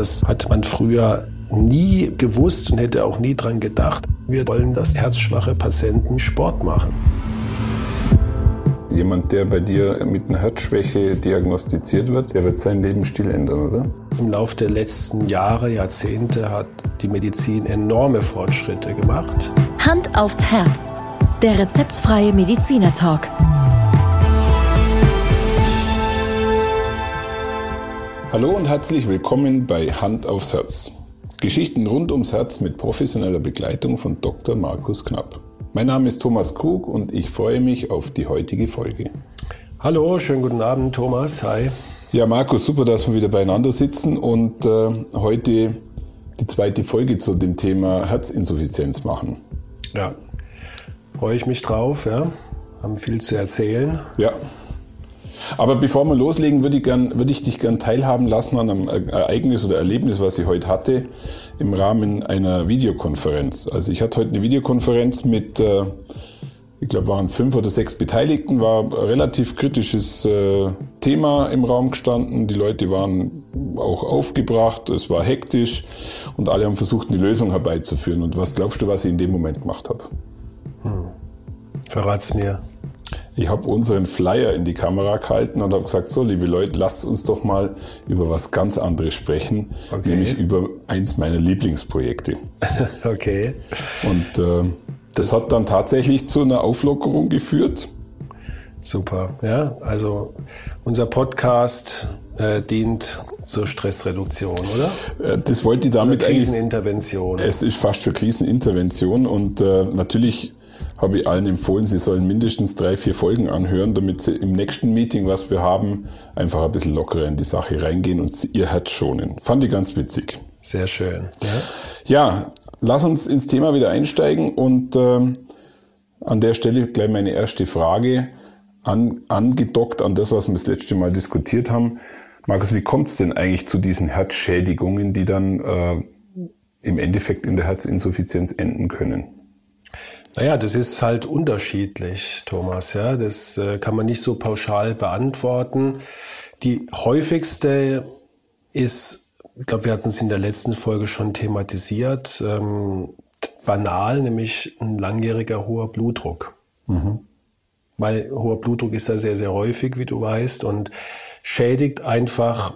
Das hat man früher nie gewusst und hätte auch nie dran gedacht. Wir wollen, dass herzschwache Patienten Sport machen. Jemand, der bei dir mit einer Herzschwäche diagnostiziert wird, der wird seinen Lebensstil ändern, oder? Im Laufe der letzten Jahre, Jahrzehnte hat die Medizin enorme Fortschritte gemacht. Hand aufs Herz. Der rezeptfreie Mediziner Talk. Hallo und herzlich willkommen bei Hand aufs Herz. Geschichten rund ums Herz mit professioneller Begleitung von Dr. Markus Knapp. Mein Name ist Thomas Krug und ich freue mich auf die heutige Folge. Hallo, schönen guten Abend, Thomas. Hi. Ja, Markus, super, dass wir wieder beieinander sitzen und äh, heute die zweite Folge zu dem Thema Herzinsuffizienz machen. Ja, freue ich mich drauf. Ja, haben viel zu erzählen. Ja, aber bevor wir loslegen, würde ich, gern, würde ich dich gern teilhaben lassen an einem Ereignis oder Erlebnis, was ich heute hatte, im Rahmen einer Videokonferenz. Also ich hatte heute eine Videokonferenz mit, äh, ich glaube, waren fünf oder sechs Beteiligten, war ein relativ kritisches äh, Thema im Raum gestanden. Die Leute waren auch aufgebracht, es war hektisch und alle haben versucht, eine Lösung herbeizuführen. Und was glaubst du, was ich in dem Moment gemacht habe? Hm. Verrat's mir. Ich habe unseren Flyer in die Kamera gehalten und habe gesagt, so liebe Leute, lasst uns doch mal über was ganz anderes sprechen, okay. nämlich über eins meiner Lieblingsprojekte. okay. Und äh, das, das hat dann tatsächlich zu einer Auflockerung geführt. Super, ja. Also unser Podcast äh, dient zur Stressreduktion, oder? Äh, das wollte ich damit Krisenintervention. eigentlich. Es ist fast für Krisenintervention und äh, natürlich habe ich allen empfohlen, sie sollen mindestens drei, vier Folgen anhören, damit sie im nächsten Meeting, was wir haben, einfach ein bisschen lockerer in die Sache reingehen und ihr Herz schonen. Fand ich ganz witzig. Sehr schön. Ja, ja lass uns ins Thema wieder einsteigen und ähm, an der Stelle gleich meine erste Frage an, angedockt an das, was wir das letzte Mal diskutiert haben. Markus, wie kommt es denn eigentlich zu diesen Herzschädigungen, die dann äh, im Endeffekt in der Herzinsuffizienz enden können? Naja, das ist halt unterschiedlich, Thomas. Ja, das äh, kann man nicht so pauschal beantworten. Die häufigste ist, ich glaube, wir hatten es in der letzten Folge schon thematisiert, ähm, banal, nämlich ein langjähriger hoher Blutdruck. Mhm. Weil hoher Blutdruck ist ja sehr, sehr häufig, wie du weißt, und schädigt einfach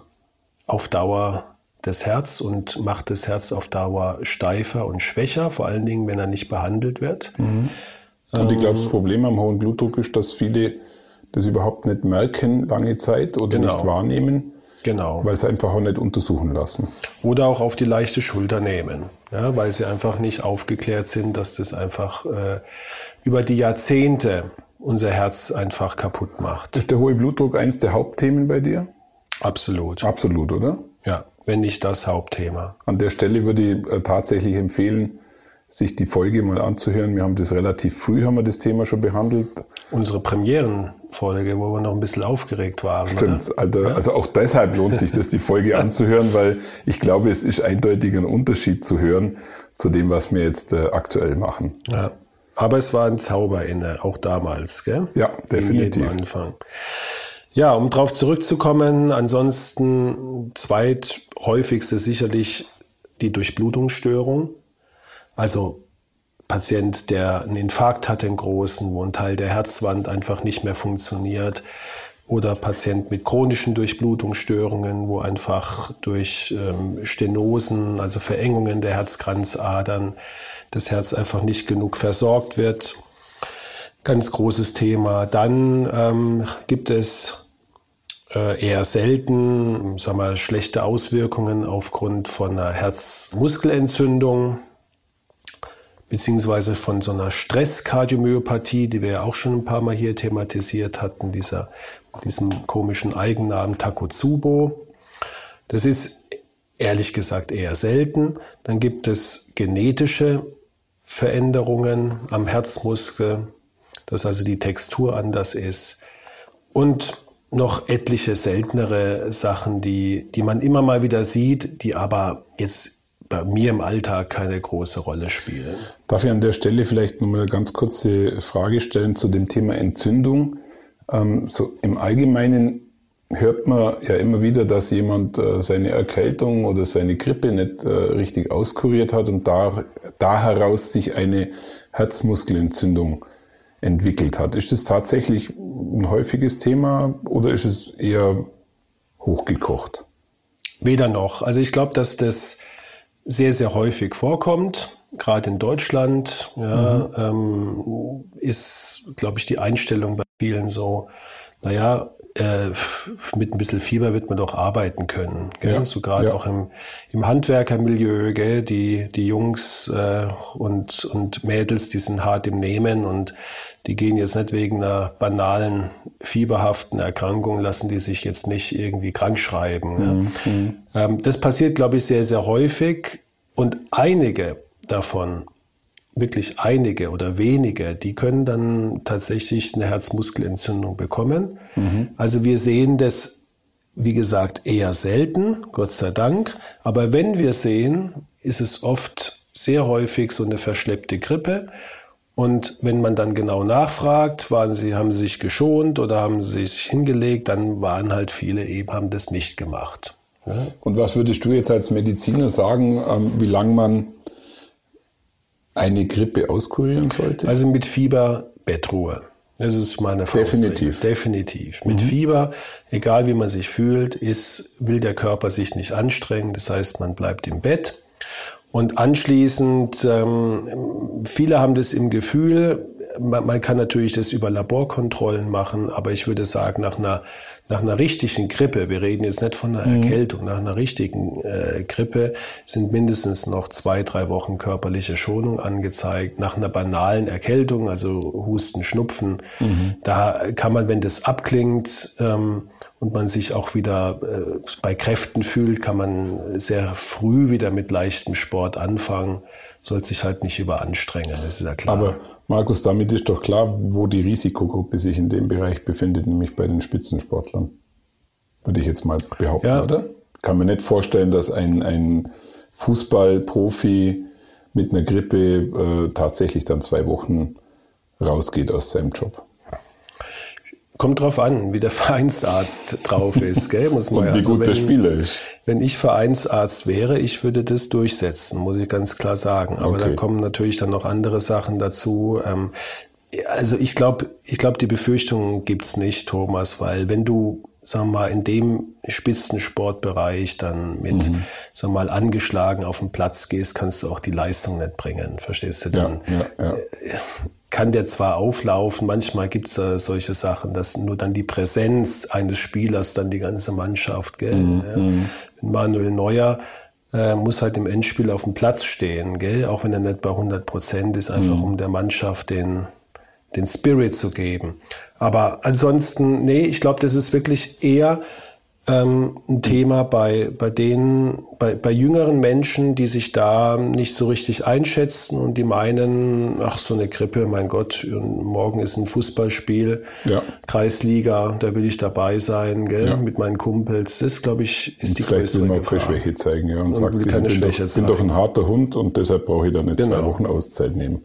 auf Dauer das Herz und macht das Herz auf Dauer steifer und schwächer, vor allen Dingen, wenn er nicht behandelt wird. Mhm. Und ich glaube, das Problem am hohen Blutdruck ist, dass viele das überhaupt nicht merken lange Zeit oder genau. nicht wahrnehmen. Genau. Weil sie einfach auch nicht untersuchen lassen. Oder auch auf die leichte Schulter nehmen, ja, weil sie einfach nicht aufgeklärt sind, dass das einfach äh, über die Jahrzehnte unser Herz einfach kaputt macht. Ist der hohe Blutdruck eins der Hauptthemen bei dir? Absolut. Absolut, oder? Ja wenn nicht das Hauptthema. An der Stelle würde ich äh, tatsächlich empfehlen, sich die Folge mal anzuhören. Wir haben das relativ früh, haben wir das Thema schon behandelt. Unsere Premierenfolge, wo wir noch ein bisschen aufgeregt waren. Stimmt, also, ja? also auch deshalb lohnt sich das, die Folge anzuhören, weil ich glaube, es ist eindeutig ein Unterschied zu hören zu dem, was wir jetzt äh, aktuell machen. Ja. Aber es war ein Zauber inne, auch damals, gell? Ja, definitiv. In Anfang. Ja, um darauf zurückzukommen, ansonsten zweithäufigste sicherlich die Durchblutungsstörung. Also Patient, der einen Infarkt hat, den großen, wo ein Teil der Herzwand einfach nicht mehr funktioniert. Oder Patient mit chronischen Durchblutungsstörungen, wo einfach durch ähm, Stenosen, also Verengungen der Herzkranzadern, das Herz einfach nicht genug versorgt wird. Ganz großes Thema. Dann ähm, gibt es eher selten, sagen wir, schlechte Auswirkungen aufgrund von einer Herzmuskelentzündung beziehungsweise von so einer Stresskardiomyopathie, die wir ja auch schon ein paar Mal hier thematisiert hatten, dieser, diesem komischen Eigennamen Takotsubo. Das ist ehrlich gesagt eher selten. Dann gibt es genetische Veränderungen am Herzmuskel, dass also die Textur anders ist. Und noch etliche seltenere Sachen, die, die man immer mal wieder sieht, die aber jetzt bei mir im Alltag keine große Rolle spielen. Darf ich an der Stelle vielleicht noch mal eine ganz kurze Frage stellen zu dem Thema Entzündung? Ähm, so im Allgemeinen hört man ja immer wieder, dass jemand äh, seine Erkältung oder seine Grippe nicht äh, richtig auskuriert hat und da, da heraus sich eine Herzmuskelentzündung entwickelt hat. Ist das tatsächlich ein häufiges Thema oder ist es eher hochgekocht? Weder noch. Also ich glaube, dass das sehr, sehr häufig vorkommt. Gerade in Deutschland ja, mhm. ähm, ist, glaube ich, die Einstellung bei vielen so, naja, äh, mit ein bisschen Fieber wird man doch arbeiten können. Gell? Ja, so gerade ja. auch im, im Handwerkermilieu, gell? Die, die Jungs äh, und, und Mädels, die sind hart im Nehmen und die gehen jetzt nicht wegen einer banalen, fieberhaften Erkrankung, lassen die sich jetzt nicht irgendwie krank schreiben. Mhm. Ja? Ähm, das passiert, glaube ich, sehr, sehr häufig und einige davon wirklich einige oder wenige, die können dann tatsächlich eine Herzmuskelentzündung bekommen. Mhm. Also wir sehen das, wie gesagt, eher selten, Gott sei Dank. Aber wenn wir sehen, ist es oft sehr häufig so eine verschleppte Grippe. Und wenn man dann genau nachfragt, waren sie, haben sie sich geschont oder haben sie sich hingelegt, dann waren halt viele eben, haben das nicht gemacht. Und was würdest du jetzt als Mediziner sagen, ähm, wie lange man eine Grippe auskurieren sollte? Also mit Fieber Bettruhe. Das ist meine Faustregel. Definitiv. Definitiv. Mit mhm. Fieber, egal wie man sich fühlt, ist, will der Körper sich nicht anstrengen. Das heißt, man bleibt im Bett. Und anschließend, ähm, viele haben das im Gefühl, man, man kann natürlich das über Laborkontrollen machen, aber ich würde sagen, nach einer nach einer richtigen Grippe, wir reden jetzt nicht von einer mhm. Erkältung, nach einer richtigen äh, Grippe sind mindestens noch zwei, drei Wochen körperliche Schonung angezeigt. Nach einer banalen Erkältung, also Husten, Schnupfen, mhm. da kann man, wenn das abklingt ähm, und man sich auch wieder äh, bei Kräften fühlt, kann man sehr früh wieder mit leichtem Sport anfangen soll sich halt nicht überanstrengen, das ist ja klar. Aber Markus, damit ist doch klar, wo die Risikogruppe sich in dem Bereich befindet, nämlich bei den Spitzensportlern. Würde ich jetzt mal behaupten, ja. oder? Kann mir nicht vorstellen, dass ein, ein Fußballprofi mit einer Grippe äh, tatsächlich dann zwei Wochen rausgeht aus seinem Job. Kommt drauf an, wie der Vereinsarzt drauf ist, gell? Muss man Und wie also, gut der Spieler ist. Wenn ich Vereinsarzt wäre, ich würde das durchsetzen, muss ich ganz klar sagen. Aber okay. da kommen natürlich dann noch andere Sachen dazu. Ähm, also ich glaube, ich glaube, die Befürchtung gibt's nicht, Thomas, weil wenn du sagen wir mal, in dem Spitzensportbereich dann mit, mhm. sagen wir mal, angeschlagen auf den Platz gehst, kannst du auch die Leistung nicht bringen. Verstehst du dann? Ja, ja, ja. Äh, kann der zwar auflaufen, manchmal gibt es da solche Sachen, dass nur dann die Präsenz eines Spielers dann die ganze Mannschaft, gell? Mhm. Ja. Mhm. Manuel Neuer äh, muss halt im Endspiel auf dem Platz stehen, gell? Auch wenn er nicht bei 100 Prozent ist, einfach mhm. um der Mannschaft den, den Spirit zu geben. Aber ansonsten, nee, ich glaube, das ist wirklich eher ähm, ein Thema bei, bei denen, bei, bei jüngeren Menschen, die sich da nicht so richtig einschätzen und die meinen, ach, so eine Grippe, mein Gott, morgen ist ein Fußballspiel, ja. Kreisliga, da will ich dabei sein, gell, ja. mit meinen Kumpels. Das, glaube ich, ist und die vielleicht will man auch Schwäche zeigen, ja, und, und sagt sich, ich bin, doch, bin doch ein harter Hund und deshalb brauche ich da nicht genau. zwei Wochen Auszeit nehmen.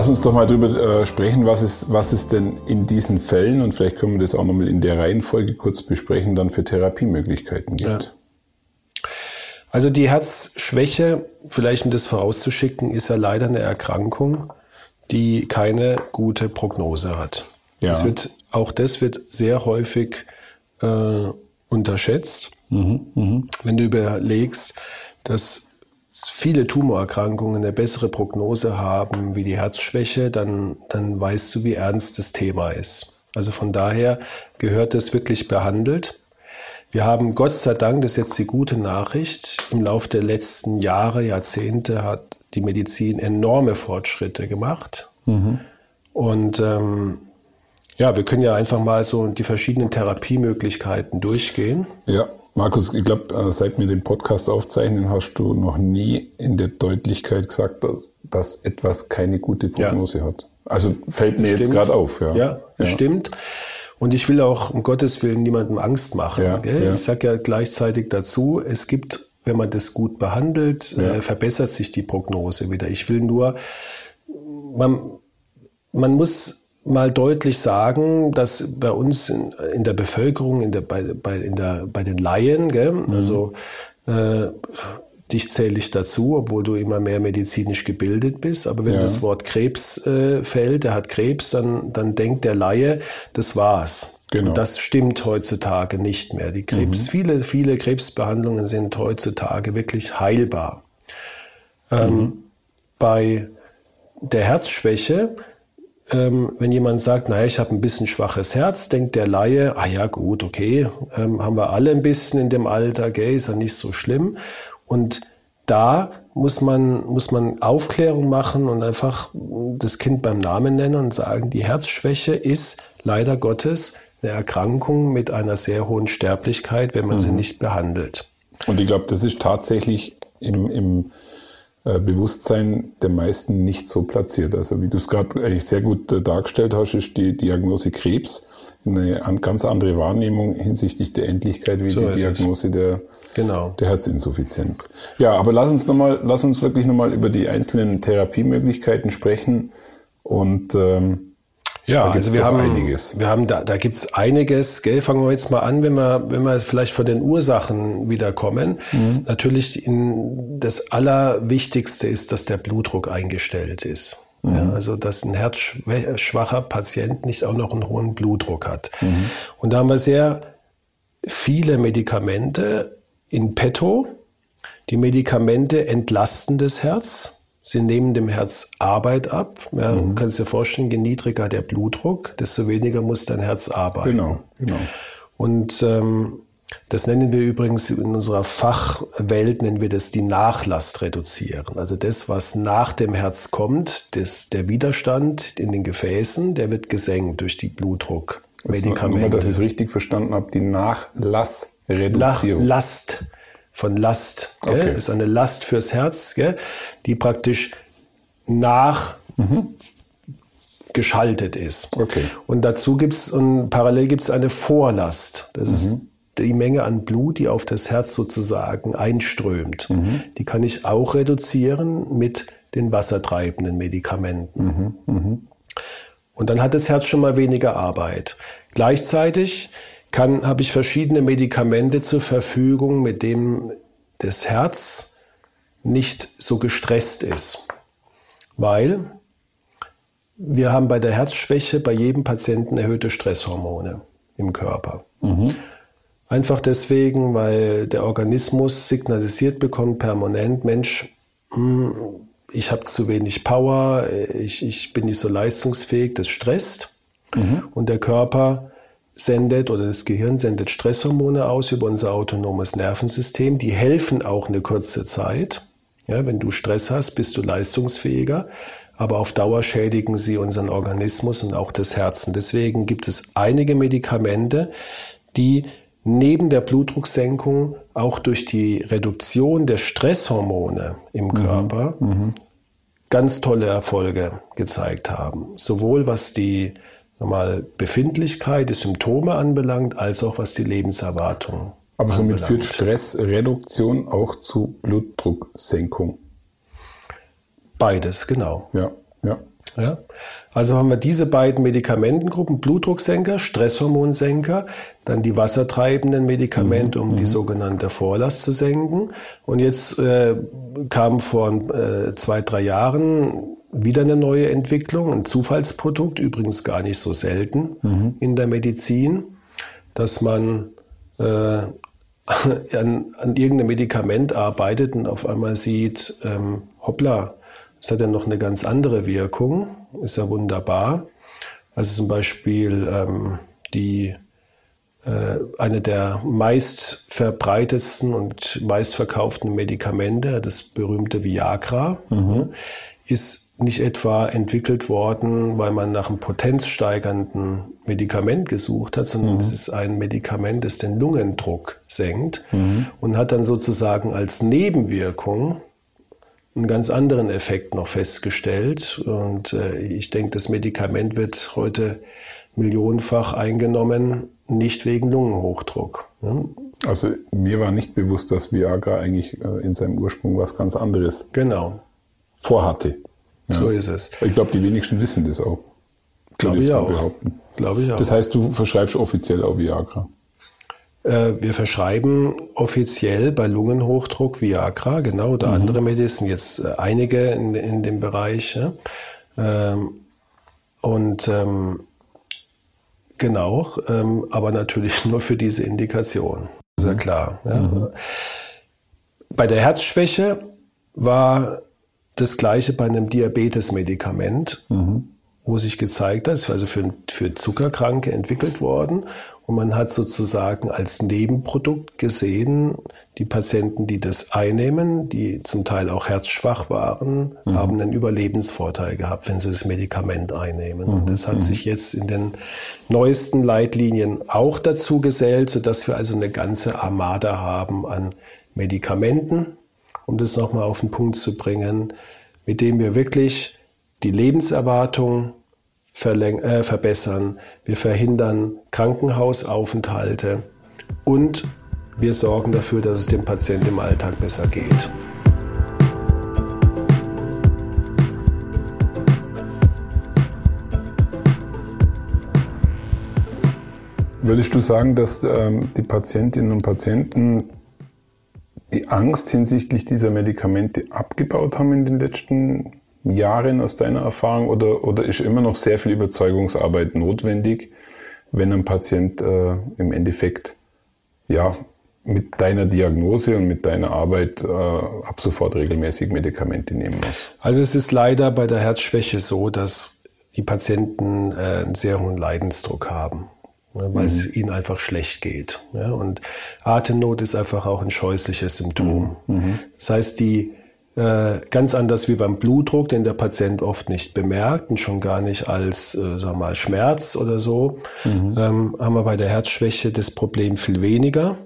Lass uns doch mal darüber äh, sprechen, was ist, was ist denn in diesen Fällen, und vielleicht können wir das auch nochmal in der Reihenfolge kurz besprechen, dann für Therapiemöglichkeiten gibt. Ja. Also die Herzschwäche, vielleicht um das vorauszuschicken, ist ja leider eine Erkrankung, die keine gute Prognose hat. Ja. Das wird, auch das wird sehr häufig äh, unterschätzt. Mhm, mh. Wenn du überlegst, dass viele Tumorerkrankungen eine bessere Prognose haben wie die Herzschwäche, dann, dann weißt du, wie ernst das Thema ist. Also von daher gehört es wirklich behandelt. Wir haben Gott sei Dank, das ist jetzt die gute Nachricht, im Laufe der letzten Jahre, Jahrzehnte hat die Medizin enorme Fortschritte gemacht. Mhm. Und ähm, ja, wir können ja einfach mal so die verschiedenen Therapiemöglichkeiten durchgehen. Ja. Markus, ich glaube, äh, seit wir den Podcast aufzeichnen, hast du noch nie in der Deutlichkeit gesagt, dass, dass etwas keine gute Prognose ja. hat. Also fällt mir jetzt gerade auf. Ja, ja bestimmt. Und ich will auch um Gottes Willen niemandem Angst machen. Ja, ja. Ich sage ja gleichzeitig dazu, es gibt, wenn man das gut behandelt, ja. äh, verbessert sich die Prognose wieder. Ich will nur, man, man muss mal deutlich sagen, dass bei uns in, in der Bevölkerung, in der, bei, bei, in der, bei den Laien, gell, mhm. also äh, dich zähle ich dazu, obwohl du immer mehr medizinisch gebildet bist. Aber wenn ja. das Wort Krebs äh, fällt, der hat Krebs, dann, dann denkt der Laie, das war's. Genau. Und das stimmt heutzutage nicht mehr. Die Krebs, mhm. viele, viele Krebsbehandlungen sind heutzutage wirklich heilbar. Ähm, mhm. bei der Herzschwäche, ähm, wenn jemand sagt, naja, ich habe ein bisschen schwaches Herz, denkt der Laie, ah ja gut, okay, ähm, haben wir alle ein bisschen in dem Alter, gell, ist ja nicht so schlimm. Und da muss man, muss man Aufklärung machen und einfach das Kind beim Namen nennen und sagen, die Herzschwäche ist leider Gottes eine Erkrankung mit einer sehr hohen Sterblichkeit, wenn man mhm. sie nicht behandelt. Und ich glaube, das ist tatsächlich im, im Bewusstsein der meisten nicht so platziert. Also wie du es gerade eigentlich sehr gut äh, dargestellt hast, ist die Diagnose Krebs eine ganz andere Wahrnehmung hinsichtlich der Endlichkeit wie so die Diagnose der, genau. der Herzinsuffizienz. Ja, aber lass uns noch mal, lass uns wirklich nochmal über die einzelnen Therapiemöglichkeiten sprechen und ähm, ja, also wir haben einiges. Wir haben da, da gibt's einiges. Gell? Fangen wir jetzt mal an, wenn wir, wenn wir vielleicht von den Ursachen wieder kommen. Mhm. Natürlich in, das Allerwichtigste ist, dass der Blutdruck eingestellt ist. Mhm. Ja, also dass ein herzschwacher Patient nicht auch noch einen hohen Blutdruck hat. Mhm. Und da haben wir sehr viele Medikamente in petto. Die Medikamente entlasten das Herz. Sie nehmen dem Herz Arbeit ab. Ja, mhm. Du kannst dir vorstellen, je niedriger der Blutdruck, desto weniger muss dein Herz arbeiten. Genau, genau. Und ähm, das nennen wir übrigens in unserer Fachwelt, nennen wir das die Nachlast reduzieren. Also das, was nach dem Herz kommt, das, der Widerstand in den Gefäßen, der wird gesenkt durch die Blutdruckmedikamente. Nur, dass ich es richtig verstanden habe, die Nachlassreduzierung. Last von Last. Okay. ist eine Last fürs Herz, gell? die praktisch nach mhm. geschaltet ist. Okay. Und dazu gibt es, und parallel gibt es eine Vorlast. Das mhm. ist die Menge an Blut, die auf das Herz sozusagen einströmt. Mhm. Die kann ich auch reduzieren mit den wassertreibenden Medikamenten. Mhm. Mhm. Und dann hat das Herz schon mal weniger Arbeit. Gleichzeitig kann, habe ich verschiedene Medikamente zur Verfügung, mit denen das Herz nicht so gestresst ist. Weil wir haben bei der Herzschwäche bei jedem Patienten erhöhte Stresshormone im Körper. Mhm. Einfach deswegen, weil der Organismus signalisiert bekommt permanent, Mensch, hm, ich habe zu wenig Power, ich, ich bin nicht so leistungsfähig, das stresst. Mhm. Und der Körper sendet oder das Gehirn sendet Stresshormone aus über unser autonomes Nervensystem. Die helfen auch eine kurze Zeit. Ja, wenn du Stress hast, bist du leistungsfähiger. Aber auf Dauer schädigen sie unseren Organismus und auch das Herzen. Deswegen gibt es einige Medikamente, die neben der Blutdrucksenkung auch durch die Reduktion der Stresshormone im mhm. Körper mhm. ganz tolle Erfolge gezeigt haben. Sowohl was die nochmal Befindlichkeit, die Symptome anbelangt, als auch was die Lebenserwartung Aber somit führt Stressreduktion auch zu Blutdrucksenkung. Beides, genau. Ja, ja. Ja? Also haben wir diese beiden Medikamentengruppen, Blutdrucksenker, Stresshormonsenker, dann die wassertreibenden Medikamente, um mhm. die sogenannte Vorlast zu senken. Und jetzt äh, kam vor äh, zwei, drei Jahren wieder eine neue Entwicklung, ein Zufallsprodukt, übrigens gar nicht so selten mhm. in der Medizin, dass man äh, an, an irgendeinem Medikament arbeitet und auf einmal sieht, ähm, hoppla, es hat ja noch eine ganz andere Wirkung, ist ja wunderbar. Also zum Beispiel ähm, die äh, eine der meist verbreitetsten und meistverkauften Medikamente, das berühmte Viagra, mhm. ist nicht etwa entwickelt worden, weil man nach einem potenzsteigernden Medikament gesucht hat, sondern mhm. es ist ein Medikament, das den Lungendruck senkt mhm. und hat dann sozusagen als Nebenwirkung einen ganz anderen Effekt noch festgestellt. Und äh, ich denke, das Medikament wird heute millionenfach eingenommen, nicht wegen Lungenhochdruck. Ne? Also mir war nicht bewusst, dass Viagra eigentlich äh, in seinem Ursprung was ganz anderes genau. vorhatte. Ja. So ist es. Ich glaube, die wenigsten wissen das auch. Glaube ich, auch. Glaube ich auch. Das heißt, du verschreibst offiziell auch Viagra. Äh, wir verschreiben offiziell bei Lungenhochdruck Viagra, genau, oder mhm. andere Medizin, jetzt äh, einige in, in dem Bereich. Ja. Ähm, und ähm, genau, ähm, aber natürlich nur für diese Indikation. Ist ja mhm. klar. Ja. Mhm. Bei der Herzschwäche war das gleiche bei einem Diabetes-Medikament. Mhm wo sich gezeigt hat, ist also für, für Zuckerkranke entwickelt worden. Und man hat sozusagen als Nebenprodukt gesehen, die Patienten, die das einnehmen, die zum Teil auch herzschwach waren, mhm. haben einen Überlebensvorteil gehabt, wenn sie das Medikament einnehmen. Mhm. Und das hat mhm. sich jetzt in den neuesten Leitlinien auch dazu gesellt, sodass wir also eine ganze Armada haben an Medikamenten, um das nochmal auf den Punkt zu bringen, mit dem wir wirklich die Lebenserwartung äh, verbessern, wir verhindern Krankenhausaufenthalte und wir sorgen dafür, dass es dem Patienten im Alltag besser geht. Würdest du sagen, dass ähm, die Patientinnen und Patienten die Angst hinsichtlich dieser Medikamente abgebaut haben in den letzten Jahren aus deiner Erfahrung oder, oder ist immer noch sehr viel Überzeugungsarbeit notwendig, wenn ein Patient äh, im Endeffekt ja mit deiner Diagnose und mit deiner Arbeit äh, ab sofort regelmäßig Medikamente nehmen muss? Also es ist leider bei der Herzschwäche so, dass die Patienten äh, einen sehr hohen Leidensdruck haben ne, weil mhm. es ihnen einfach schlecht geht. Ja, und Atemnot ist einfach auch ein scheußliches Symptom. Mhm. mhm. Das heißt, die äh, ganz anders wie beim Blutdruck, den der Patient oft nicht bemerkt und schon gar nicht als äh, sag mal, Schmerz oder so, mhm. ähm, haben wir bei der Herzschwäche das Problem viel weniger.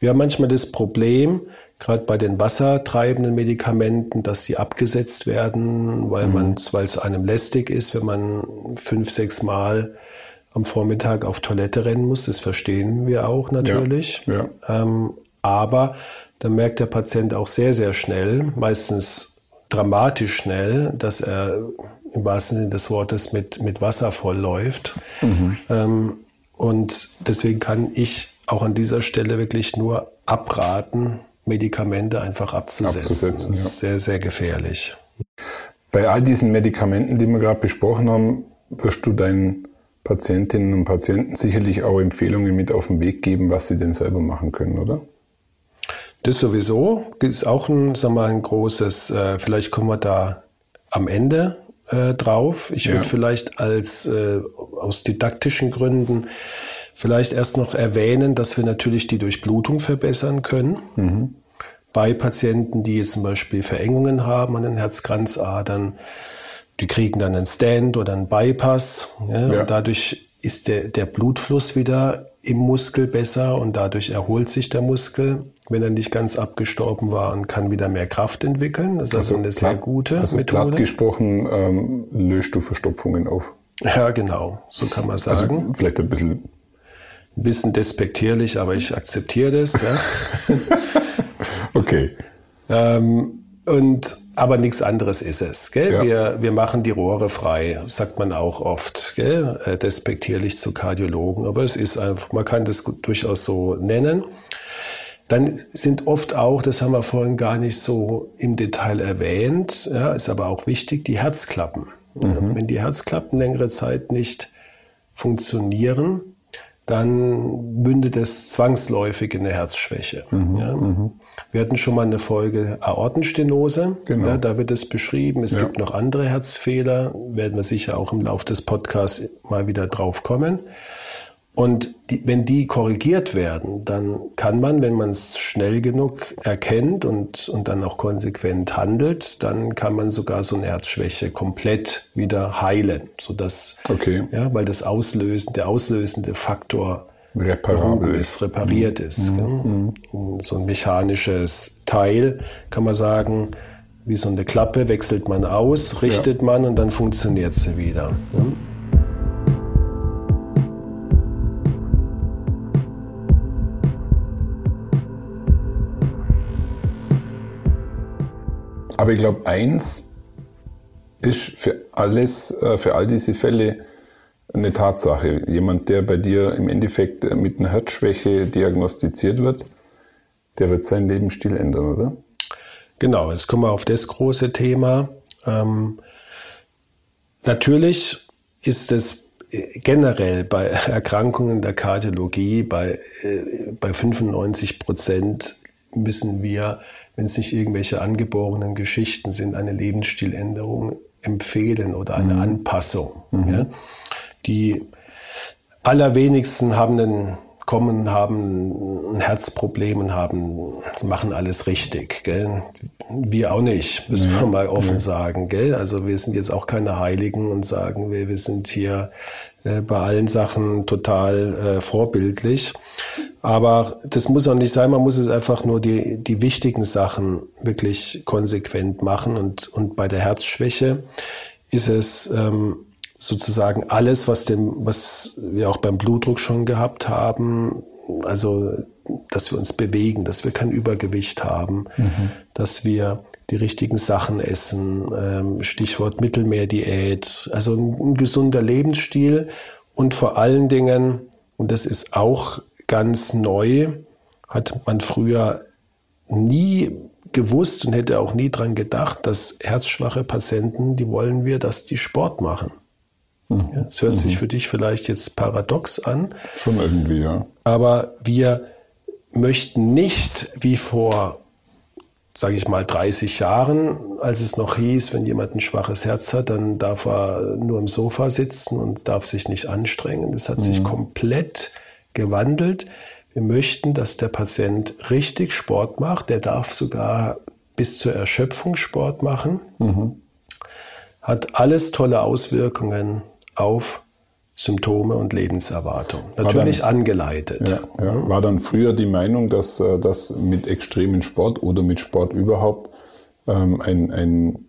Wir haben manchmal das Problem, gerade bei den wassertreibenden Medikamenten, dass sie abgesetzt werden, weil mhm. man, weil es einem lästig ist, wenn man fünf, sechs Mal am Vormittag auf Toilette rennen muss. Das verstehen wir auch natürlich. Ja, ja. Ähm, aber dann merkt der Patient auch sehr, sehr schnell, meistens dramatisch schnell, dass er im wahrsten Sinne des Wortes mit, mit Wasser vollläuft. Mhm. Ähm, und deswegen kann ich auch an dieser Stelle wirklich nur abraten, Medikamente einfach abzusetzen. abzusetzen das ist ja. sehr, sehr gefährlich. Bei all diesen Medikamenten, die wir gerade besprochen haben, wirst du deinen Patientinnen und Patienten sicherlich auch Empfehlungen mit auf den Weg geben, was sie denn selber machen können, oder? Das sowieso ist auch ein, sag mal, ein großes, äh, vielleicht kommen wir da am Ende äh, drauf. Ich würde vielleicht als äh, aus didaktischen Gründen vielleicht erst noch erwähnen, dass wir natürlich die Durchblutung verbessern können. Mhm. Bei Patienten, die jetzt zum Beispiel Verengungen haben an den Herzkranzadern, die kriegen dann einen Stand oder einen Bypass. Ja, ja. Und dadurch ist der, der Blutfluss wieder im Muskel besser und dadurch erholt sich der Muskel, wenn er nicht ganz abgestorben war und kann wieder mehr Kraft entwickeln. Das ist also, also eine sehr gute also Methode. Platt gesprochen ähm, löst du Verstopfungen auf. Ja, genau, so kann man also sagen. Also vielleicht ein bisschen. Ein bisschen despektierlich, aber ich akzeptiere das. Ja. okay. Ähm, und, aber nichts anderes ist es. Gell? Ja. Wir, wir machen die Rohre frei, sagt man auch oft, gell? Äh, despektierlich zu Kardiologen. Aber es ist einfach, man kann das durchaus so nennen. Dann sind oft auch, das haben wir vorhin gar nicht so im Detail erwähnt, ja, ist aber auch wichtig, die Herzklappen. Mhm. Wenn die Herzklappen längere Zeit nicht funktionieren, dann mündet es zwangsläufig in eine Herzschwäche. Mhm, ja. mhm. Wir hatten schon mal eine Folge Aortenstenose, genau. ja, da wird es beschrieben. Es ja. gibt noch andere Herzfehler, werden wir sicher auch im Laufe des Podcasts mal wieder drauf kommen. Und die, wenn die korrigiert werden, dann kann man, wenn man es schnell genug erkennt und, und dann auch konsequent handelt, dann kann man sogar so eine Herzschwäche komplett wieder heilen, sodass, okay. ja, weil das Auslösen, der auslösende Faktor reparabel ist, repariert mhm. ist. Mhm. So ein mechanisches Teil, kann man sagen, wie so eine Klappe, wechselt man aus, richtet ja. man und dann funktioniert sie wieder. Ja. Aber ich glaube, eins ist für alles, äh, für all diese Fälle eine Tatsache. Jemand, der bei dir im Endeffekt mit einer Herzschwäche diagnostiziert wird, der wird seinen Lebensstil ändern, oder? Genau, jetzt kommen wir auf das große Thema. Ähm, natürlich ist es generell bei Erkrankungen der Kardiologie bei, äh, bei 95 Prozent müssen wir, wenn es nicht irgendwelche angeborenen Geschichten sind, eine Lebensstiländerung empfehlen oder eine mhm. Anpassung. Mhm. Ja. Die allerwenigsten haben einen kommen, haben ein Herzproblem und haben, machen alles richtig. Gell? Wir auch nicht, müssen ja, wir mal offen ja. sagen. Gell? Also wir sind jetzt auch keine Heiligen und sagen, wir, wir sind hier äh, bei allen Sachen total äh, vorbildlich. Aber das muss auch nicht sein, man muss es einfach nur die, die wichtigen Sachen wirklich konsequent machen. Und, und bei der Herzschwäche ist es ähm, sozusagen alles, was dem, was wir auch beim Blutdruck schon gehabt haben, also dass wir uns bewegen, dass wir kein Übergewicht haben, mhm. dass wir die richtigen Sachen essen, ähm, Stichwort Mittelmeerdiät, also ein, ein gesunder Lebensstil und vor allen Dingen, und das ist auch ganz neu, hat man früher nie gewusst und hätte auch nie dran gedacht, dass herzschwache Patienten, die wollen wir, dass die Sport machen. Mhm. Ja, es hört mhm. sich für dich vielleicht jetzt paradox an. Schon irgendwie, ja. Aber wir möchten nicht wie vor, sage ich mal, 30 Jahren, als es noch hieß, wenn jemand ein schwaches Herz hat, dann darf er nur im Sofa sitzen und darf sich nicht anstrengen. Das hat mhm. sich komplett gewandelt. Wir möchten, dass der Patient richtig Sport macht. Der darf sogar bis zur Erschöpfung Sport machen. Mhm. Hat alles tolle Auswirkungen auf Symptome und Lebenserwartung. Natürlich dann, angeleitet. Ja, ja. War dann früher die Meinung, dass, äh, dass mit extremen Sport oder mit Sport überhaupt ähm, ein, ein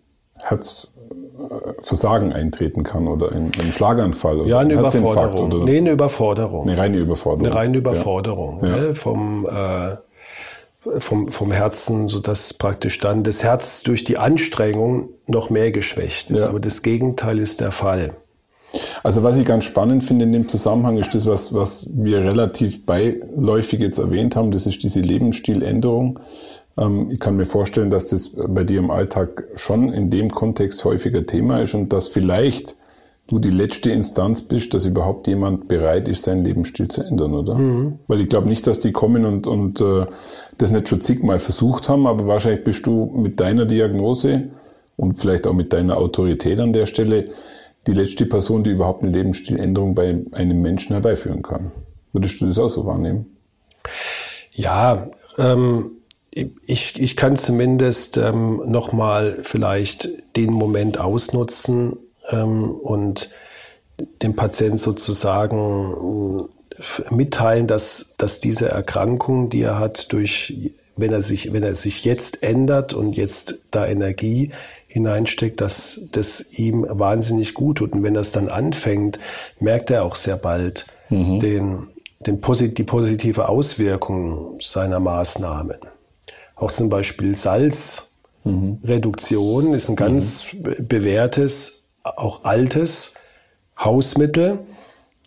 Herzversagen eintreten kann oder ein, ein Schlaganfall oder ja, eine ein Herzinfarkt? Oder nee, eine Überforderung. Eine reine Überforderung. Eine reine Überforderung ja. ne, vom, äh, vom, vom Herzen, sodass praktisch dann das Herz durch die Anstrengung noch mehr geschwächt ist. Aber das Gegenteil ist der Fall. Also was ich ganz spannend finde in dem Zusammenhang ist das, was, was wir relativ beiläufig jetzt erwähnt haben, das ist diese Lebensstiländerung. Ähm, ich kann mir vorstellen, dass das bei dir im Alltag schon in dem Kontext häufiger Thema ist und dass vielleicht du die letzte Instanz bist, dass überhaupt jemand bereit ist, seinen Lebensstil zu ändern, oder? Mhm. Weil ich glaube nicht, dass die kommen und, und äh, das nicht schon zigmal versucht haben, aber wahrscheinlich bist du mit deiner Diagnose und vielleicht auch mit deiner Autorität an der Stelle die letzte Person, die überhaupt eine Lebensstiländerung bei einem Menschen herbeiführen kann. Würdest du das auch so wahrnehmen? Ja, ähm, ich, ich kann zumindest ähm, nochmal vielleicht den Moment ausnutzen ähm, und dem Patient sozusagen äh, mitteilen, dass, dass diese Erkrankung, die er hat, durch, wenn er sich, wenn er sich jetzt ändert und jetzt da Energie hineinsteckt, dass das ihm wahnsinnig gut tut. Und wenn das dann anfängt, merkt er auch sehr bald mhm. den, den die positive Auswirkung seiner Maßnahmen. Auch zum Beispiel Salzreduktion mhm. ist ein ganz mhm. bewährtes, auch altes Hausmittel,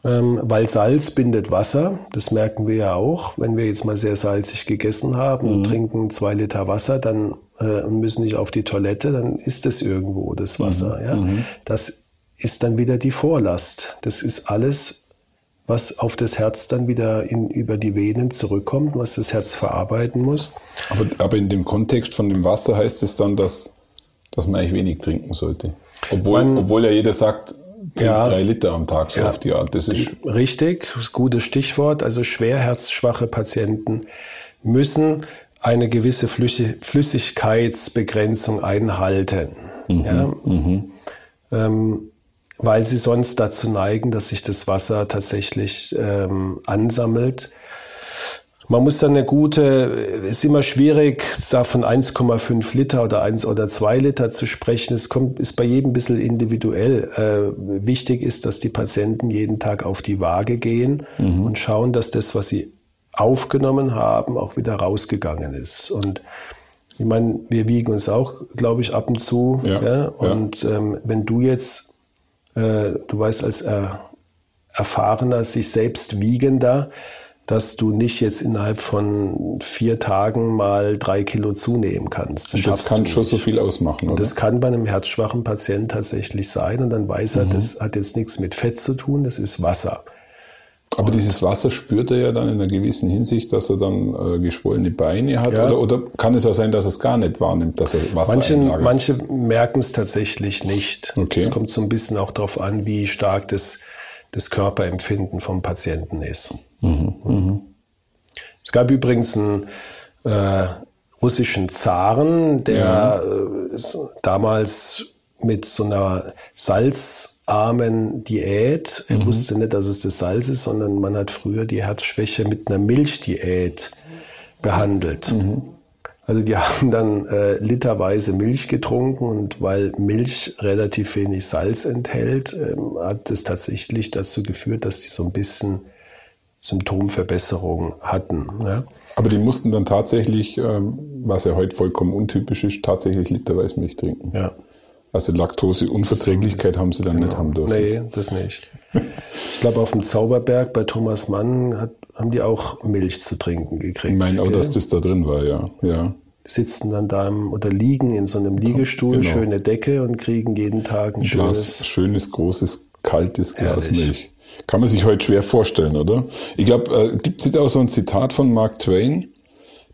ähm, weil Salz bindet Wasser. Das merken wir ja auch. Wenn wir jetzt mal sehr salzig gegessen haben und mhm. trinken zwei Liter Wasser, dann äh, und müssen nicht auf die Toilette, dann ist es irgendwo das Wasser. Mhm. Ja? Mhm. Das ist dann wieder die Vorlast. Das ist alles, was auf das Herz dann wieder in, über die Venen zurückkommt, was das Herz verarbeiten muss. Aber, aber in dem Kontext von dem Wasser heißt es dann, dass, dass man eigentlich wenig trinken sollte. Obwohl, man, obwohl ja jeder sagt, ja, drei Liter am Tag, so ja, auf die Art. Das ist richtig, ist gutes Stichwort. Also schwerherzschwache Patienten müssen eine gewisse Flüssigkeitsbegrenzung einhalten. Mhm, ja? mhm. Ähm, weil sie sonst dazu neigen, dass sich das Wasser tatsächlich ähm, ansammelt. Man muss dann eine gute, ist immer schwierig, da von 1,5 Liter oder 1 oder 2 Liter zu sprechen. Es kommt, ist bei jedem ein bisschen individuell. Äh, wichtig ist, dass die Patienten jeden Tag auf die Waage gehen mhm. und schauen, dass das, was sie aufgenommen haben, auch wieder rausgegangen ist. Und ich meine, wir wiegen uns auch, glaube ich, ab und zu. Ja, ja? Und ja. Ähm, wenn du jetzt, äh, du weißt als äh, erfahrener, sich selbst wiegender, dass du nicht jetzt innerhalb von vier Tagen mal drei Kilo zunehmen kannst. Das, das kann schon so viel ausmachen. Und das kann bei einem herzschwachen Patienten tatsächlich sein. Und dann weiß er, mhm. das hat jetzt nichts mit Fett zu tun, das ist Wasser. Aber und dieses Wasser spürt er ja dann in einer gewissen Hinsicht, dass er dann äh, geschwollene Beine hat? Ja. Oder, oder kann es auch sein, dass er es gar nicht wahrnimmt, dass er Wasser manche, einlagert? Manche merken es tatsächlich nicht. Okay. Es kommt so ein bisschen auch darauf an, wie stark das, das Körperempfinden vom Patienten ist. Mhm. Mhm. Es gab übrigens einen äh, russischen Zaren, der ja. äh, damals mit so einer salzarmen Diät, er mhm. wusste nicht, dass es das Salz ist, sondern man hat früher die Herzschwäche mit einer Milchdiät behandelt. Mhm. Also die haben dann äh, literweise Milch getrunken und weil Milch relativ wenig Salz enthält, ähm, hat es tatsächlich dazu geführt, dass die so ein bisschen Symptomverbesserung hatten. Ja. Aber die mussten dann tatsächlich, ähm, was ja heute vollkommen untypisch ist, tatsächlich literweise Milch trinken. Ja. Also Laktoseunverträglichkeit haben sie dann genau. nicht haben dürfen. Nee, das nicht. Ich glaube, auf dem Zauberberg bei Thomas Mann hat, haben die auch Milch zu trinken gekriegt. Ich meine auch, dass das da drin war, ja. ja. Sitzen dann da im, oder liegen in so einem Liegestuhl, genau. schöne Decke und kriegen jeden Tag ein, ein schönes, Glas, schönes, großes, kaltes Glas Ehrlich. Milch. Kann man sich heute schwer vorstellen, oder? Ich glaube, äh, gibt es auch so ein Zitat von Mark Twain,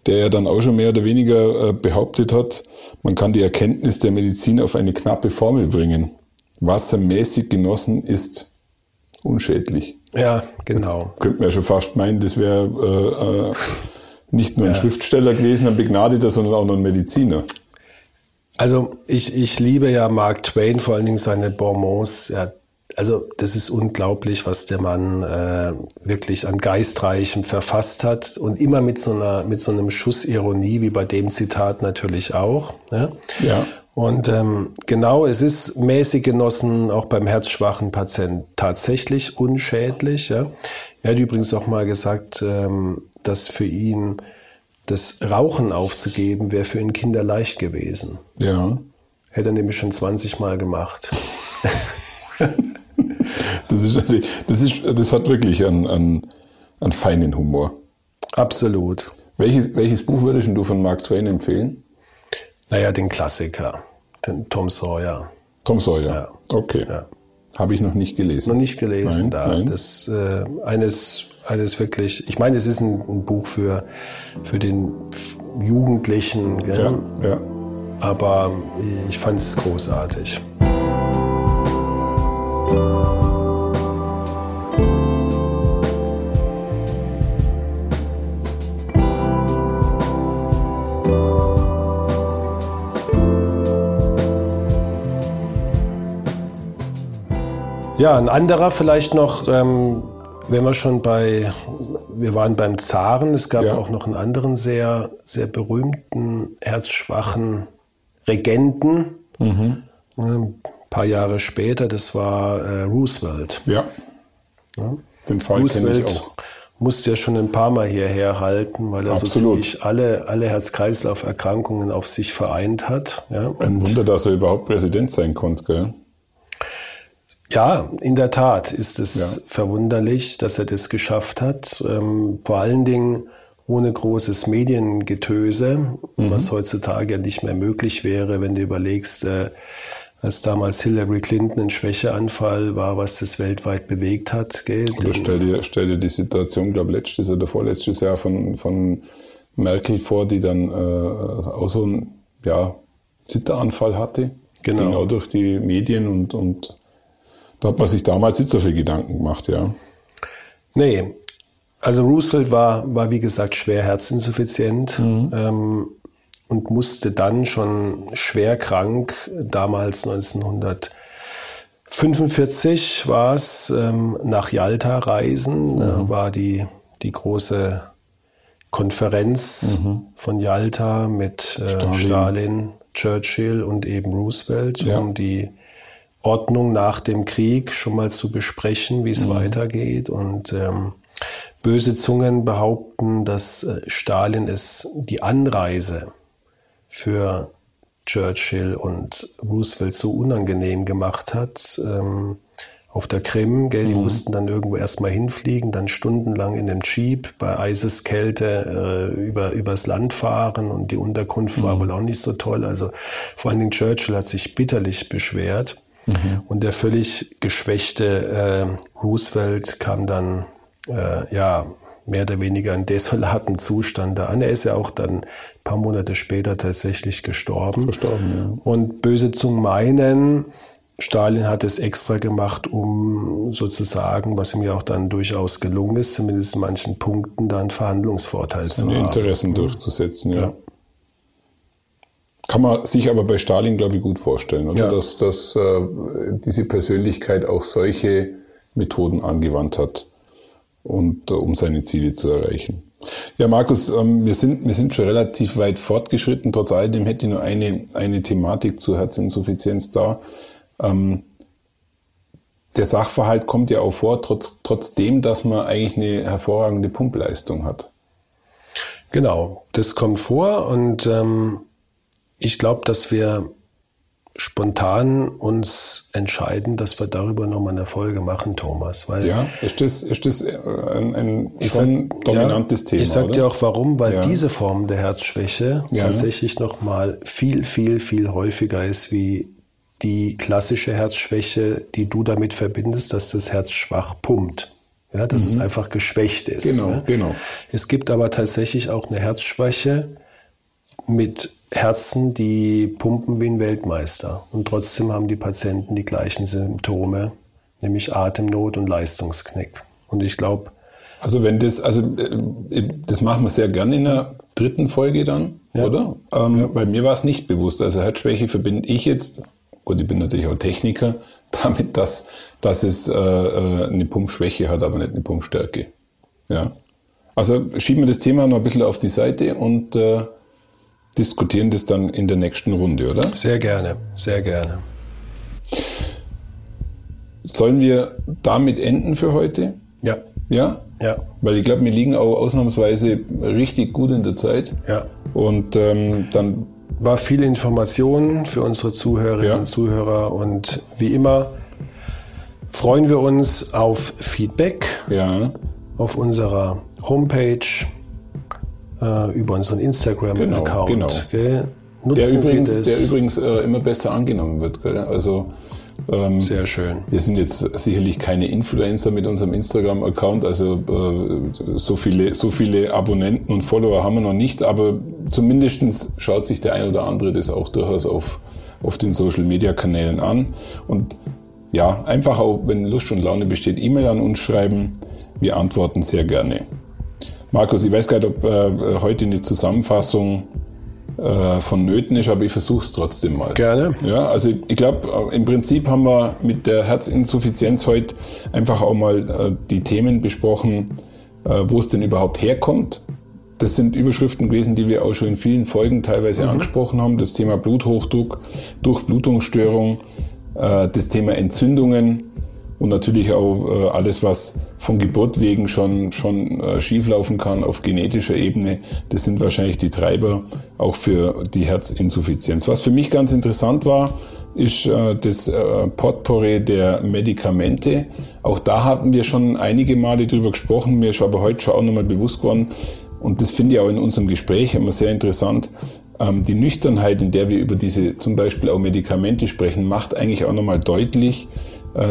der ja dann auch schon mehr oder weniger äh, behauptet hat, man kann die Erkenntnis der Medizin auf eine knappe Formel bringen. Wassermäßig genossen ist unschädlich. Ja, genau. Jetzt könnte man ja schon fast meinen, das wäre äh, äh, nicht nur ein ja. Schriftsteller gewesen, ein Begnadeter, sondern auch noch ein Mediziner. Also ich, ich liebe ja Mark Twain, vor allen Dingen seine Bonbons. Er also das ist unglaublich, was der Mann äh, wirklich an Geistreichem verfasst hat und immer mit so einer mit so einem Schuss Ironie wie bei dem Zitat natürlich auch. Ja. ja. Und ähm, genau, es ist mäßig genossen auch beim herzschwachen Patienten tatsächlich unschädlich. Ja. Er hat übrigens auch mal gesagt, ähm, dass für ihn das Rauchen aufzugeben wäre für ihn kinderleicht gewesen. Ja. Hätte er nämlich schon 20 Mal gemacht. Das, ist, das, ist, das hat wirklich einen, einen, einen feinen Humor. Absolut. Welches, welches Buch würdest du von Mark Twain empfehlen? Naja, den Klassiker, den Tom Sawyer. Tom Sawyer, ja. okay. Ja. Habe ich noch nicht gelesen. Noch nicht gelesen, nein, da. Nein. Das äh, eines, eines wirklich, ich meine, es ist ein, ein Buch für, für den Jugendlichen, gell? Ja, ja. aber ich fand es großartig. Ja, ein anderer vielleicht noch, ähm, wenn wir schon bei, wir waren beim Zaren, es gab ja. auch noch einen anderen sehr, sehr berühmten, herzschwachen Regenten. Mhm. Ein paar Jahre später, das war äh, Roosevelt. Ja. ja. Den Fall Roosevelt ich auch. musste ja schon ein paar Mal hierher halten, weil er Absolut. so ziemlich alle, alle Herz-Kreislauf-Erkrankungen auf sich vereint hat. Ja. Ein Wunder, dass er überhaupt Präsident sein konnte, gell? Ja, in der Tat ist es ja. verwunderlich, dass er das geschafft hat. Ähm, vor allen Dingen ohne großes Mediengetöse, mhm. was heutzutage ja nicht mehr möglich wäre, wenn du überlegst, äh, als damals Hillary Clinton ein Schwächeanfall war, was das weltweit bewegt hat. Gell? Oder stell dir, stell dir die Situation, glaube letztes oder vorletztes Jahr von, von Merkel vor, die dann äh, auch so einen ja, Zitteranfall hatte. Genau. Ging auch durch die Medien und, und da hat man sich damals nicht so viel Gedanken gemacht, ja. Nee. Also Roosevelt war, war wie gesagt, schwer herzinsuffizient mhm. ähm, und musste dann schon schwer krank, damals 1945 war es, ähm, nach Jalta reisen. Mhm. Da war die, die große Konferenz mhm. von Yalta mit äh, Stalin. Stalin. Churchill und eben Roosevelt, ja. um die Ordnung nach dem Krieg schon mal zu besprechen, wie es mhm. weitergeht. Und ähm, böse Zungen behaupten, dass äh, Stalin es die Anreise für Churchill und Roosevelt so unangenehm gemacht hat. Ähm, auf der Krim, gell, die mhm. mussten dann irgendwo erstmal hinfliegen, dann stundenlang in einem Jeep bei Eiseskälte äh, über, übers Land fahren und die Unterkunft mhm. war wohl auch nicht so toll. Also vor allen Dingen Churchill hat sich bitterlich beschwert mhm. und der völlig geschwächte äh, Roosevelt kam dann äh, ja mehr oder weniger in desolaten Zustand da an. Er ist ja auch dann ein paar Monate später tatsächlich gestorben. Verstorben, ja. Und böse Zungen meinen, Stalin hat es extra gemacht, um sozusagen, was ihm ja auch dann durchaus gelungen ist, zumindest in manchen Punkten dann Verhandlungsvorteil zu haben. Interessen durchzusetzen, ja. ja. Kann man sich aber bei Stalin, glaube ich, gut vorstellen, oder? Ja. Dass, dass äh, diese Persönlichkeit auch solche Methoden angewandt hat, und, äh, um seine Ziele zu erreichen. Ja, Markus, ähm, wir, sind, wir sind schon relativ weit fortgeschritten. Trotz alledem hätte ich nur eine, eine Thematik zur Herzinsuffizienz da. Ähm, der Sachverhalt kommt ja auch vor, trotz, trotzdem, dass man eigentlich eine hervorragende Pumpleistung hat. Genau, das kommt vor und ähm, ich glaube, dass wir spontan uns entscheiden, dass wir darüber nochmal eine Folge machen, Thomas. Weil ja, ist das, ist das äh, ein, ein schon sag, dominantes ja, Thema? Ich sage dir auch warum, weil ja. diese Form der Herzschwäche ja. tatsächlich nochmal viel, viel, viel häufiger ist wie die klassische Herzschwäche, die du damit verbindest, dass das Herz schwach pumpt. Ja, dass mhm. es einfach geschwächt ist. Genau, ja. genau. Es gibt aber tatsächlich auch eine Herzschwäche mit Herzen, die pumpen wie ein Weltmeister. Und trotzdem haben die Patienten die gleichen Symptome, nämlich Atemnot und Leistungsknick. Und ich glaube. Also wenn das, also äh, das machen wir sehr gerne in der dritten Folge dann, ja. oder? Ähm, ja. Bei mir war es nicht bewusst. Also Herzschwäche verbinde ich jetzt Gut, ich bin natürlich auch Techniker, damit, dass, dass es äh, äh, eine Pumpschwäche hat, aber nicht eine Pumpstärke. Ja. Also schieben wir das Thema noch ein bisschen auf die Seite und äh, diskutieren das dann in der nächsten Runde, oder? Sehr gerne, sehr gerne. Sollen wir damit enden für heute? Ja. Ja? Ja. Weil ich glaube, wir liegen auch ausnahmsweise richtig gut in der Zeit. Ja. Und ähm, dann war viel Information für unsere Zuhörerinnen ja. und Zuhörer und wie immer freuen wir uns auf Feedback ja. auf unserer Homepage, äh, über unseren Instagram-Account. Genau, genau. Der übrigens, der übrigens äh, immer besser angenommen wird. Gell? Also ähm, Sehr schön. Wir sind jetzt sicherlich keine Influencer mit unserem Instagram-Account, also äh, so, viele, so viele Abonnenten und Follower haben wir noch nicht, aber zumindest schaut sich der ein oder andere das auch durchaus auf, auf den Social-Media-Kanälen an. Und ja, einfach auch, wenn Lust und Laune besteht, E-Mail an uns schreiben. Wir antworten sehr gerne. Markus, ich weiß gar nicht, ob äh, heute eine Zusammenfassung äh, vonnöten ist, aber ich versuche es trotzdem mal. Gerne. Ja, also ich glaube, äh, im Prinzip haben wir mit der Herzinsuffizienz heute einfach auch mal äh, die Themen besprochen, äh, wo es denn überhaupt herkommt. Das sind Überschriften gewesen, die wir auch schon in vielen Folgen teilweise mhm. angesprochen haben. Das Thema Bluthochdruck, Durchblutungsstörung, äh, das Thema Entzündungen, und natürlich auch äh, alles, was von Geburt wegen schon, schon äh, schieflaufen kann auf genetischer Ebene, das sind wahrscheinlich die Treiber auch für die Herzinsuffizienz. Was für mich ganz interessant war, ist äh, das Potpourri der Medikamente. Auch da hatten wir schon einige Male drüber gesprochen, mir ist aber heute schon auch nochmal bewusst geworden, und das finde ich auch in unserem Gespräch immer sehr interessant, ähm, die Nüchternheit, in der wir über diese zum Beispiel auch Medikamente sprechen, macht eigentlich auch nochmal deutlich,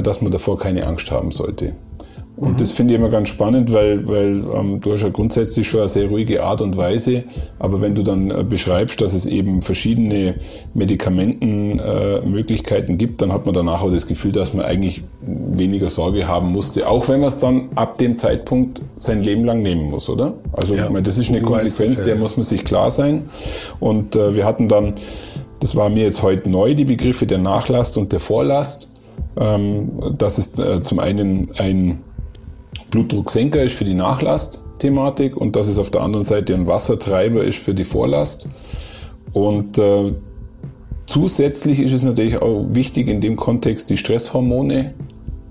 dass man davor keine Angst haben sollte. Und mhm. das finde ich immer ganz spannend, weil, weil ähm, du hast ja grundsätzlich schon eine sehr ruhige Art und Weise, aber wenn du dann äh, beschreibst, dass es eben verschiedene Medikamentenmöglichkeiten äh, gibt, dann hat man danach auch das Gefühl, dass man eigentlich weniger Sorge haben musste, auch wenn man es dann ab dem Zeitpunkt sein Leben lang nehmen muss, oder? Also ja, ich meine, das ist eine Konsequenz, der muss man sich klar sein. Und äh, wir hatten dann, das war mir jetzt heute neu, die Begriffe der Nachlast und der Vorlast. Ähm, das ist äh, zum einen ein Blutdrucksenker ist für die Nachlast, Thematik und dass es auf der anderen Seite ein Wassertreiber ist für die Vorlast. Und äh, zusätzlich ist es natürlich auch wichtig in dem Kontext die Stresshormone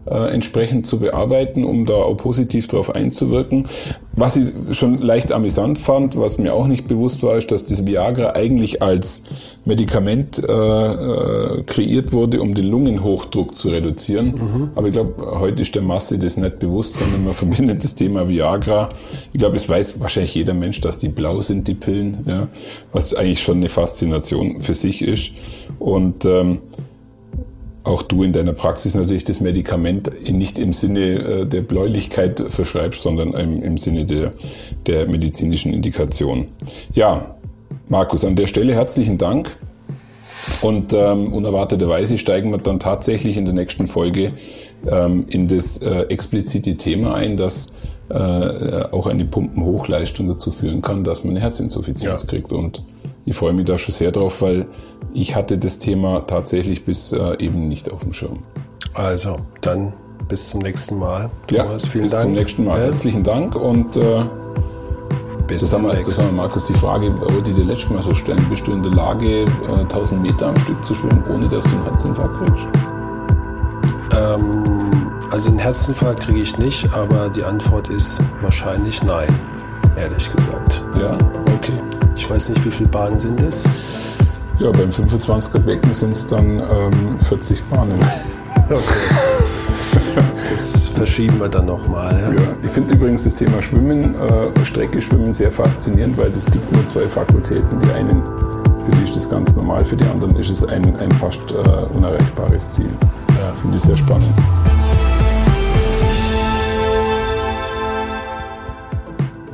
äh, entsprechend zu bearbeiten, um da auch positiv darauf einzuwirken. Was ich schon leicht amüsant fand, was mir auch nicht bewusst war, ist, dass das Viagra eigentlich als Medikament äh, äh, kreiert wurde, um den Lungenhochdruck zu reduzieren. Mhm. Aber ich glaube, heute ist der Masse das nicht bewusst, sondern man verbindet das Thema Viagra. Ich glaube, es weiß wahrscheinlich jeder Mensch, dass die blau sind, die Pillen, ja, was eigentlich schon eine Faszination für sich ist. Und ähm, auch du in deiner Praxis natürlich das Medikament nicht im Sinne äh, der Bläulichkeit verschreibst, sondern im, Sinne der, der medizinischen Indikation. Ja, Markus, an der Stelle herzlichen Dank. Und ähm, unerwarteterweise steigen wir dann tatsächlich in der nächsten Folge ähm, in das äh, explizite Thema ein, dass äh, auch eine Pumpenhochleistung dazu führen kann, dass man eine Herzinsuffizienz ja. kriegt. Und ich freue mich da schon sehr drauf, weil ich hatte das Thema tatsächlich bis äh, eben nicht auf dem Schirm. Also, dann bis zum nächsten Mal. Thomas, ja, vielen bis Dank. zum nächsten Mal. Ja. Herzlichen Dank und äh, bis das, haben wir, das haben wir, Markus, die Frage wollte ich dir letztes Mal so stellen. Bist du in der Lage, äh, 1000 Meter am Stück zu schwimmen, ohne dass du einen Herzinfarkt kriegst? Ähm, also einen Herzinfarkt kriege ich nicht, aber die Antwort ist wahrscheinlich nein, ehrlich gesagt. Ja, okay. Ich weiß nicht, wie viele Bahnen sind es? Ja, beim 25er Becken sind es dann ähm, 40 Bahnen. okay. Das verschieben wir dann nochmal. Ja? ja, ich finde übrigens das Thema Schwimmen, äh, Strecke Schwimmen sehr faszinierend, weil es gibt nur zwei Fakultäten. Die einen, für die ist das ganz normal, für die anderen ist es ein, ein fast äh, unerreichbares Ziel. Ja. Finde ich sehr spannend.